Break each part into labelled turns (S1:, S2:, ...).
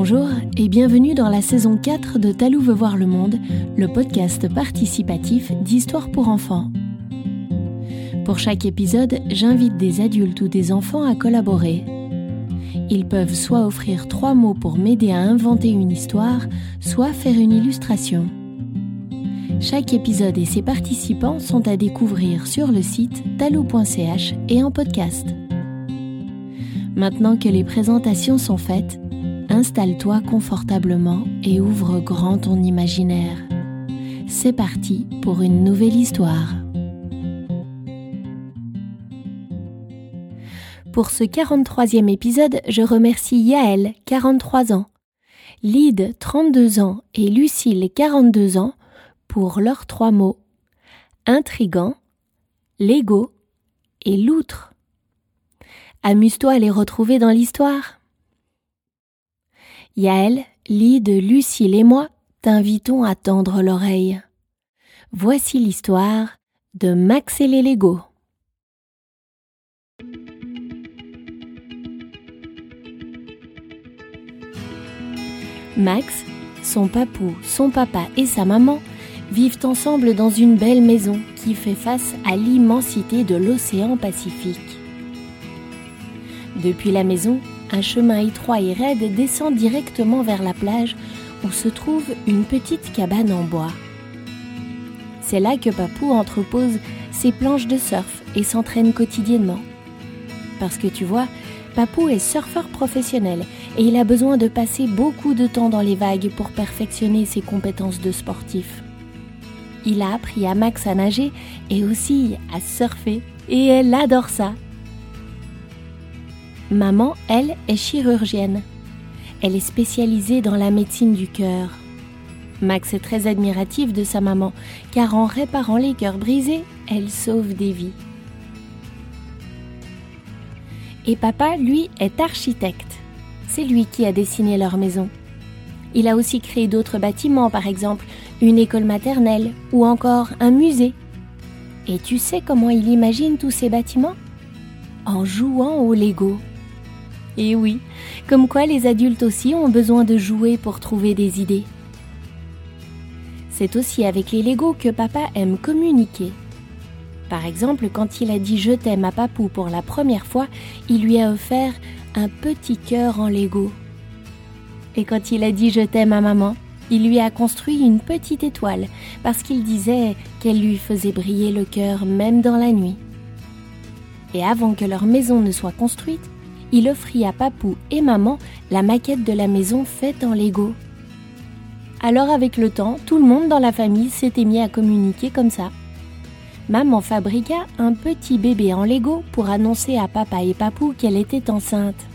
S1: Bonjour et bienvenue dans la saison 4 de Talou veut voir le monde, le podcast participatif d'histoire pour enfants. Pour chaque épisode, j'invite des adultes ou des enfants à collaborer. Ils peuvent soit offrir trois mots pour m'aider à inventer une histoire, soit faire une illustration. Chaque épisode et ses participants sont à découvrir sur le site talou.ch et en podcast. Maintenant que les présentations sont faites, installe-toi confortablement et ouvre grand ton imaginaire. C'est parti pour une nouvelle histoire. Pour ce 43e épisode, je remercie Yaël, 43 ans, Lyd, 32 ans et Lucille, 42 ans, pour leurs trois mots intrigant, Lego et loutre. Amuse-toi à les retrouver dans l'histoire. Yaël, Lyd, Lucille et moi t'invitons à tendre l'oreille. Voici l'histoire de Max et les Lego. Max, son papou, son papa et sa maman vivent ensemble dans une belle maison qui fait face à l'immensité de l'océan Pacifique. Depuis la maison, un chemin étroit et raide descend directement vers la plage où se trouve une petite cabane en bois. C'est là que Papou entrepose ses planches de surf et s'entraîne quotidiennement. Parce que tu vois, Papou est surfeur professionnel et il a besoin de passer beaucoup de temps dans les vagues pour perfectionner ses compétences de sportif. Il a appris à Max à nager et aussi à surfer et elle adore ça. Maman, elle, est chirurgienne. Elle est spécialisée dans la médecine du cœur. Max est très admiratif de sa maman, car en réparant les cœurs brisés, elle sauve des vies. Et papa, lui, est architecte. C'est lui qui a dessiné leur maison. Il a aussi créé d'autres bâtiments, par exemple une école maternelle ou encore un musée. Et tu sais comment il imagine tous ces bâtiments? En jouant au Lego. Et oui, comme quoi les adultes aussi ont besoin de jouer pour trouver des idées. C'est aussi avec les Lego que papa aime communiquer. Par exemple, quand il a dit je t'aime à Papou pour la première fois, il lui a offert un petit cœur en Lego. Et quand il a dit je t'aime à maman, il lui a construit une petite étoile parce qu'il disait qu'elle lui faisait briller le cœur même dans la nuit. Et avant que leur maison ne soit construite, il offrit à Papou et maman la maquette de la maison faite en Lego. Alors avec le temps, tout le monde dans la famille s'était mis à communiquer comme ça. Maman fabriqua un petit bébé en Lego pour annoncer à papa et Papou qu'elle était enceinte.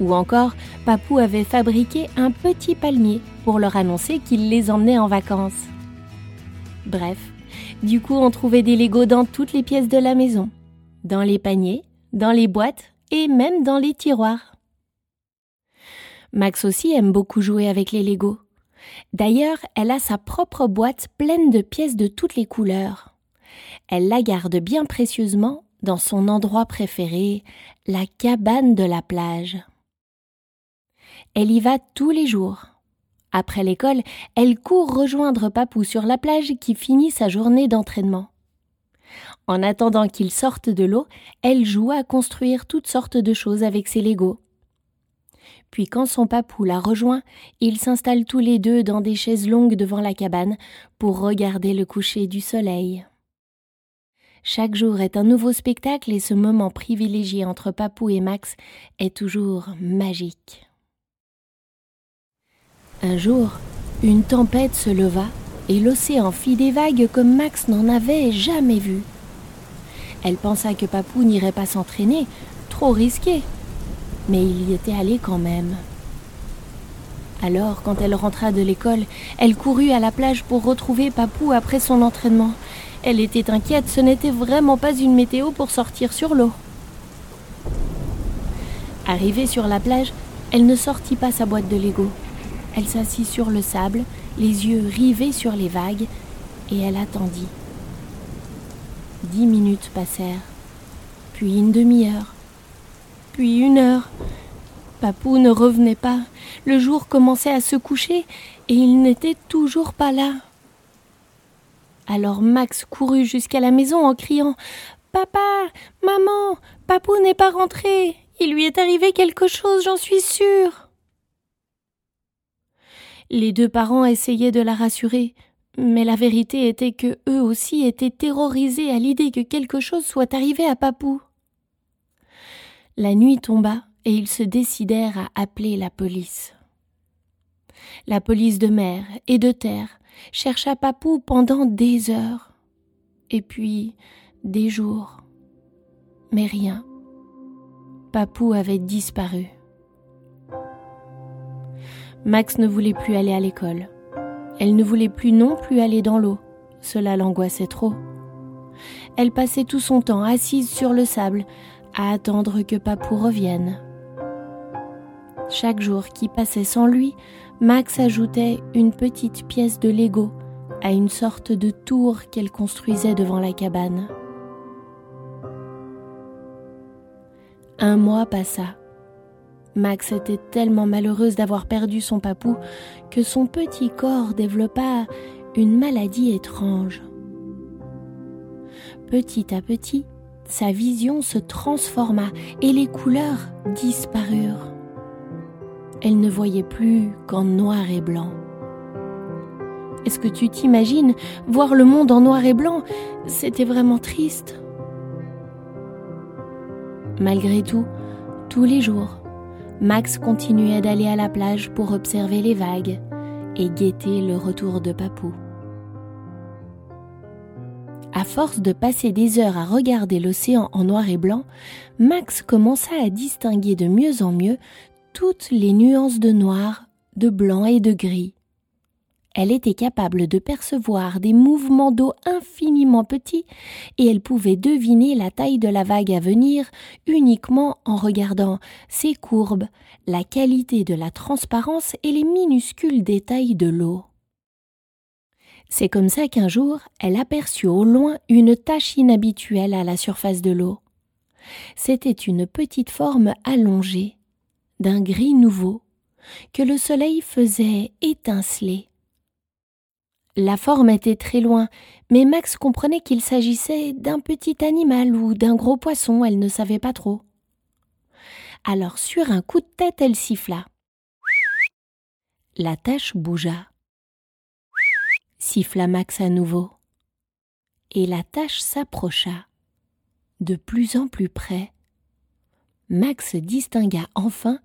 S1: Ou encore, Papou avait fabriqué un petit palmier pour leur annoncer qu'il les emmenait en vacances. Bref, du coup on trouvait des Legos dans toutes les pièces de la maison, dans les paniers, dans les boîtes et même dans les tiroirs. Max aussi aime beaucoup jouer avec les Legos. D'ailleurs, elle a sa propre boîte pleine de pièces de toutes les couleurs. Elle la garde bien précieusement dans son endroit préféré, la cabane de la plage. Elle y va tous les jours. Après l'école, elle court rejoindre Papou sur la plage qui finit sa journée d'entraînement. En attendant qu'il sorte de l'eau, elle joue à construire toutes sortes de choses avec ses Legos. Puis quand son papou la rejoint, ils s'installent tous les deux dans des chaises longues devant la cabane pour regarder le coucher du soleil. Chaque jour est un nouveau spectacle et ce moment privilégié entre Papou et Max est toujours magique. Un jour, une tempête se leva et l'océan fit des vagues comme Max n'en avait jamais vu. Elle pensa que Papou n'irait pas s'entraîner, trop risqué. Mais il y était allé quand même. Alors, quand elle rentra de l'école, elle courut à la plage pour retrouver Papou après son entraînement. Elle était inquiète, ce n'était vraiment pas une météo pour sortir sur l'eau. Arrivée sur la plage, elle ne sortit pas sa boîte de Lego. Elle s'assit sur le sable, les yeux rivés sur les vagues, et elle attendit. Dix minutes passèrent, puis une demi-heure, puis une heure, Papou ne revenait pas. Le jour commençait à se coucher et il n'était toujours pas là. Alors Max courut jusqu'à la maison en criant Papa, maman, Papou n'est pas rentré. Il lui est arrivé quelque chose, j'en suis sûre. Les deux parents essayaient de la rassurer, mais la vérité était que eux aussi étaient terrorisés à l'idée que quelque chose soit arrivé à Papou. La nuit tomba et ils se décidèrent à appeler la police. La police de mer et de terre chercha Papou pendant des heures, et puis des jours. Mais rien. Papou avait disparu. Max ne voulait plus aller à l'école. Elle ne voulait plus non plus aller dans l'eau. Cela l'angoissait trop. Elle passait tout son temps assise sur le sable à attendre que Papou revienne. Chaque jour qui passait sans lui, Max ajoutait une petite pièce de Lego à une sorte de tour qu'elle construisait devant la cabane. Un mois passa. Max était tellement malheureuse d'avoir perdu son papou que son petit corps développa une maladie étrange. Petit à petit, sa vision se transforma et les couleurs disparurent elle ne voyait plus qu'en noir et blanc. Est-ce que tu t'imagines voir le monde en noir et blanc? C'était vraiment triste. Malgré tout, tous les jours, Max continuait d'aller à la plage pour observer les vagues et guetter le retour de Papou. À force de passer des heures à regarder l'océan en noir et blanc, Max commença à distinguer de mieux en mieux toutes les nuances de noir, de blanc et de gris. Elle était capable de percevoir des mouvements d'eau infiniment petits et elle pouvait deviner la taille de la vague à venir uniquement en regardant ses courbes, la qualité de la transparence et les minuscules détails de l'eau. C'est comme ça qu'un jour elle aperçut au loin une tache inhabituelle à la surface de l'eau. C'était une petite forme allongée, d'un gris nouveau que le soleil faisait étinceler. La forme était très loin, mais Max comprenait qu'il s'agissait d'un petit animal ou d'un gros poisson, elle ne savait pas trop. Alors sur un coup de tête, elle siffla. La tache bougea. Siffla Max à nouveau. Et la tache s'approcha, de plus en plus près, Max distingua enfin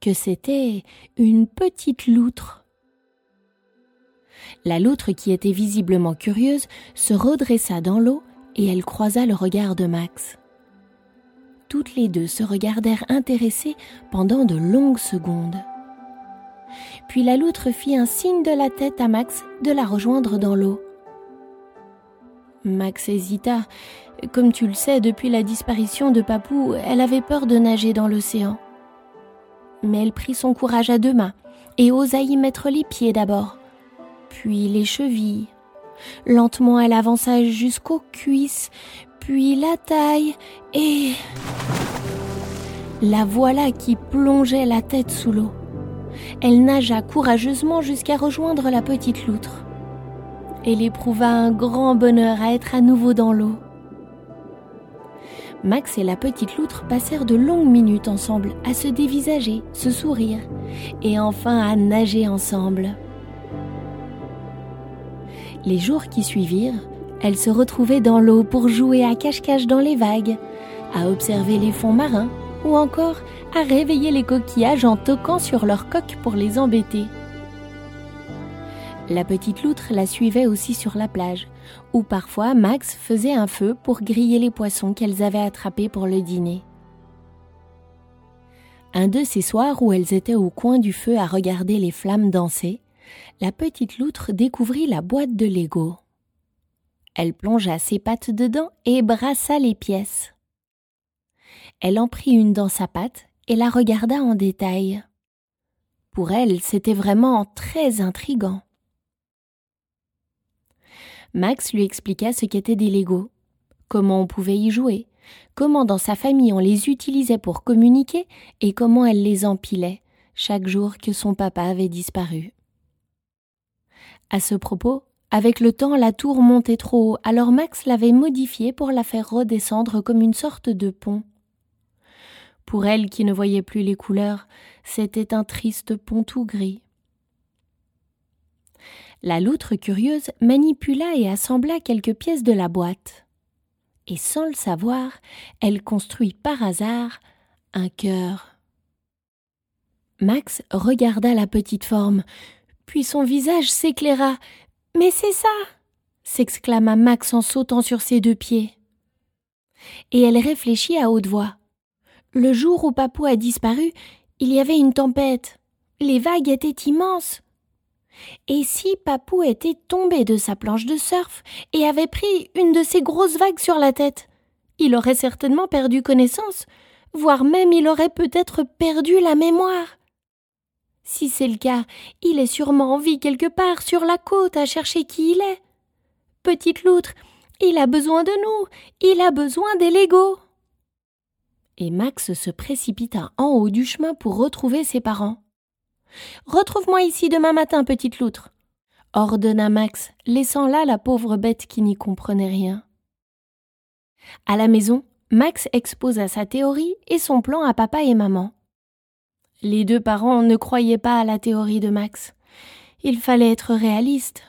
S1: que c'était une petite loutre. La loutre, qui était visiblement curieuse, se redressa dans l'eau et elle croisa le regard de Max. Toutes les deux se regardèrent intéressées pendant de longues secondes. Puis la loutre fit un signe de la tête à Max de la rejoindre dans l'eau. Max hésita. Comme tu le sais, depuis la disparition de Papou, elle avait peur de nager dans l'océan. Mais elle prit son courage à deux mains et osa y mettre les pieds d'abord, puis les chevilles. Lentement, elle avança jusqu'aux cuisses, puis la taille, et la voilà qui plongeait la tête sous l'eau. Elle nagea courageusement jusqu'à rejoindre la petite loutre. Elle éprouva un grand bonheur à être à nouveau dans l'eau. Max et la petite loutre passèrent de longues minutes ensemble à se dévisager, se sourire et enfin à nager ensemble. Les jours qui suivirent, elles se retrouvaient dans l'eau pour jouer à cache-cache dans les vagues, à observer les fonds marins ou encore à réveiller les coquillages en toquant sur leurs coques pour les embêter. La petite loutre la suivait aussi sur la plage, où parfois Max faisait un feu pour griller les poissons qu'elles avaient attrapés pour le dîner. Un de ces soirs où elles étaient au coin du feu à regarder les flammes danser, la petite loutre découvrit la boîte de Lego. Elle plongea ses pattes dedans et brassa les pièces. Elle en prit une dans sa patte et la regarda en détail. Pour elle, c'était vraiment très intrigant. Max lui expliqua ce qu'étaient des Legos, comment on pouvait y jouer, comment dans sa famille on les utilisait pour communiquer et comment elle les empilait chaque jour que son papa avait disparu. À ce propos, avec le temps, la tour montait trop haut, alors Max l'avait modifiée pour la faire redescendre comme une sorte de pont. Pour elle qui ne voyait plus les couleurs, c'était un triste pont tout gris. La loutre curieuse manipula et assembla quelques pièces de la boîte. Et sans le savoir, elle construit par hasard un cœur. Max regarda la petite forme, puis son visage s'éclaira. Mais c'est ça s'exclama Max en sautant sur ses deux pieds. Et elle réfléchit à haute voix. Le jour où Papou a disparu, il y avait une tempête. Les vagues étaient immenses. Et si Papou était tombé de sa planche de surf et avait pris une de ces grosses vagues sur la tête, il aurait certainement perdu connaissance, voire même il aurait peut-être perdu la mémoire. Si c'est le cas, il est sûrement en vie quelque part sur la côte à chercher qui il est. Petite loutre, il a besoin de nous, il a besoin des Legos. Et Max se précipita en haut du chemin pour retrouver ses parents. Retrouve-moi ici demain matin, petite loutre, ordonna Max, laissant là la pauvre bête qui n'y comprenait rien. À la maison, Max exposa sa théorie et son plan à papa et maman. Les deux parents ne croyaient pas à la théorie de Max. Il fallait être réaliste.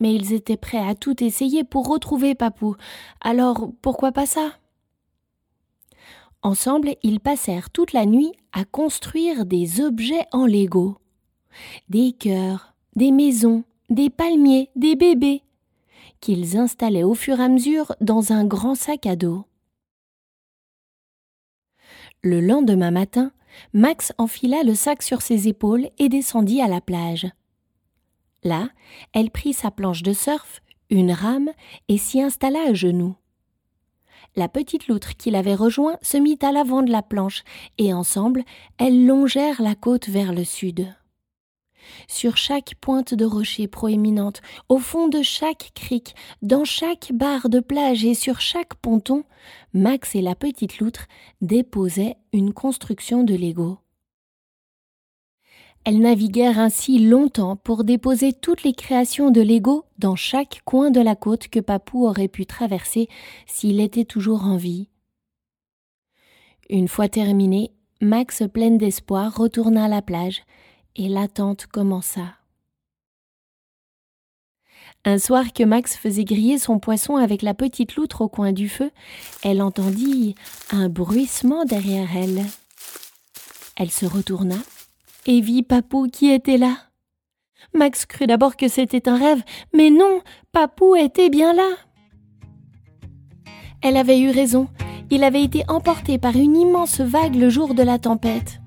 S1: Mais ils étaient prêts à tout essayer pour retrouver Papou. Alors pourquoi pas ça? Ensemble, ils passèrent toute la nuit à construire des objets en Lego. Des cœurs, des maisons, des palmiers, des bébés, qu'ils installaient au fur et à mesure dans un grand sac à dos. Le lendemain matin, Max enfila le sac sur ses épaules et descendit à la plage. Là, elle prit sa planche de surf, une rame, et s'y installa à genoux. La petite loutre qui l'avait rejoint se mit à l'avant de la planche, et ensemble, elles longèrent la côte vers le sud. Sur chaque pointe de rocher proéminente, au fond de chaque crique, dans chaque barre de plage et sur chaque ponton, Max et la petite loutre déposaient une construction de Lego. Elles naviguèrent ainsi longtemps pour déposer toutes les créations de Lego dans chaque coin de la côte que Papou aurait pu traverser s'il était toujours en vie. Une fois terminé, Max, pleine d'espoir, retourna à la plage et l'attente commença. Un soir que Max faisait griller son poisson avec la petite loutre au coin du feu, elle entendit un bruissement derrière elle. Elle se retourna et vit Papou qui était là. Max crut d'abord que c'était un rêve, mais non, Papou était bien là. Elle avait eu raison, il avait été emporté par une immense vague le jour de la tempête.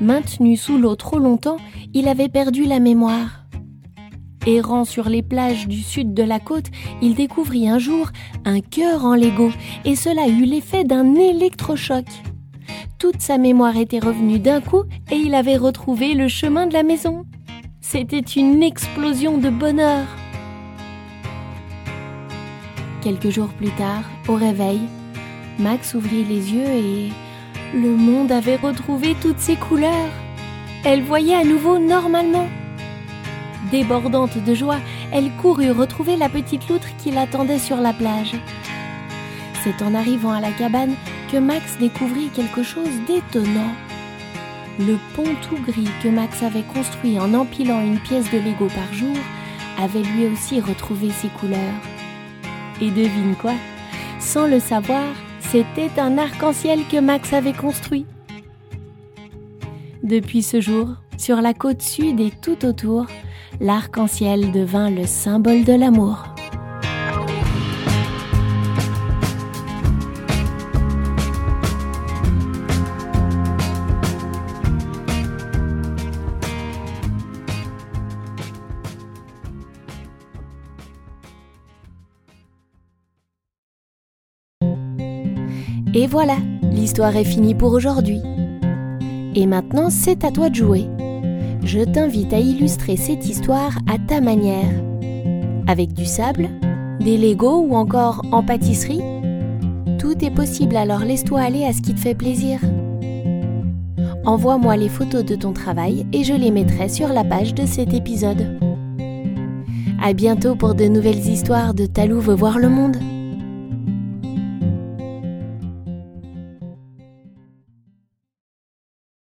S1: Maintenu sous l'eau trop longtemps, il avait perdu la mémoire. Errant sur les plages du sud de la côte, il découvrit un jour un cœur en Lego, et cela eut l'effet d'un électrochoc. Toute sa mémoire était revenue d'un coup et il avait retrouvé le chemin de la maison. C'était une explosion de bonheur. Quelques jours plus tard, au réveil, Max ouvrit les yeux et le monde avait retrouvé toutes ses couleurs. Elle voyait à nouveau normalement. Débordante de joie, elle courut retrouver la petite loutre qui l'attendait sur la plage. C'est en arrivant à la cabane que Max découvrit quelque chose d'étonnant. Le pont tout gris que Max avait construit en empilant une pièce de Lego par jour avait lui aussi retrouvé ses couleurs. Et devine quoi? Sans le savoir, c'était un arc-en-ciel que Max avait construit. Depuis ce jour, sur la côte sud et tout autour, l'arc-en-ciel devint le symbole de l'amour. Voilà, l'histoire est finie pour aujourd'hui. Et maintenant, c'est à toi de jouer. Je t'invite à illustrer cette histoire à ta manière. Avec du sable, des Legos ou encore en pâtisserie? Tout est possible, alors laisse-toi aller à ce qui te fait plaisir. Envoie-moi les photos de ton travail et je les mettrai sur la page de cet épisode. À bientôt pour de nouvelles histoires de Talou veut voir le monde.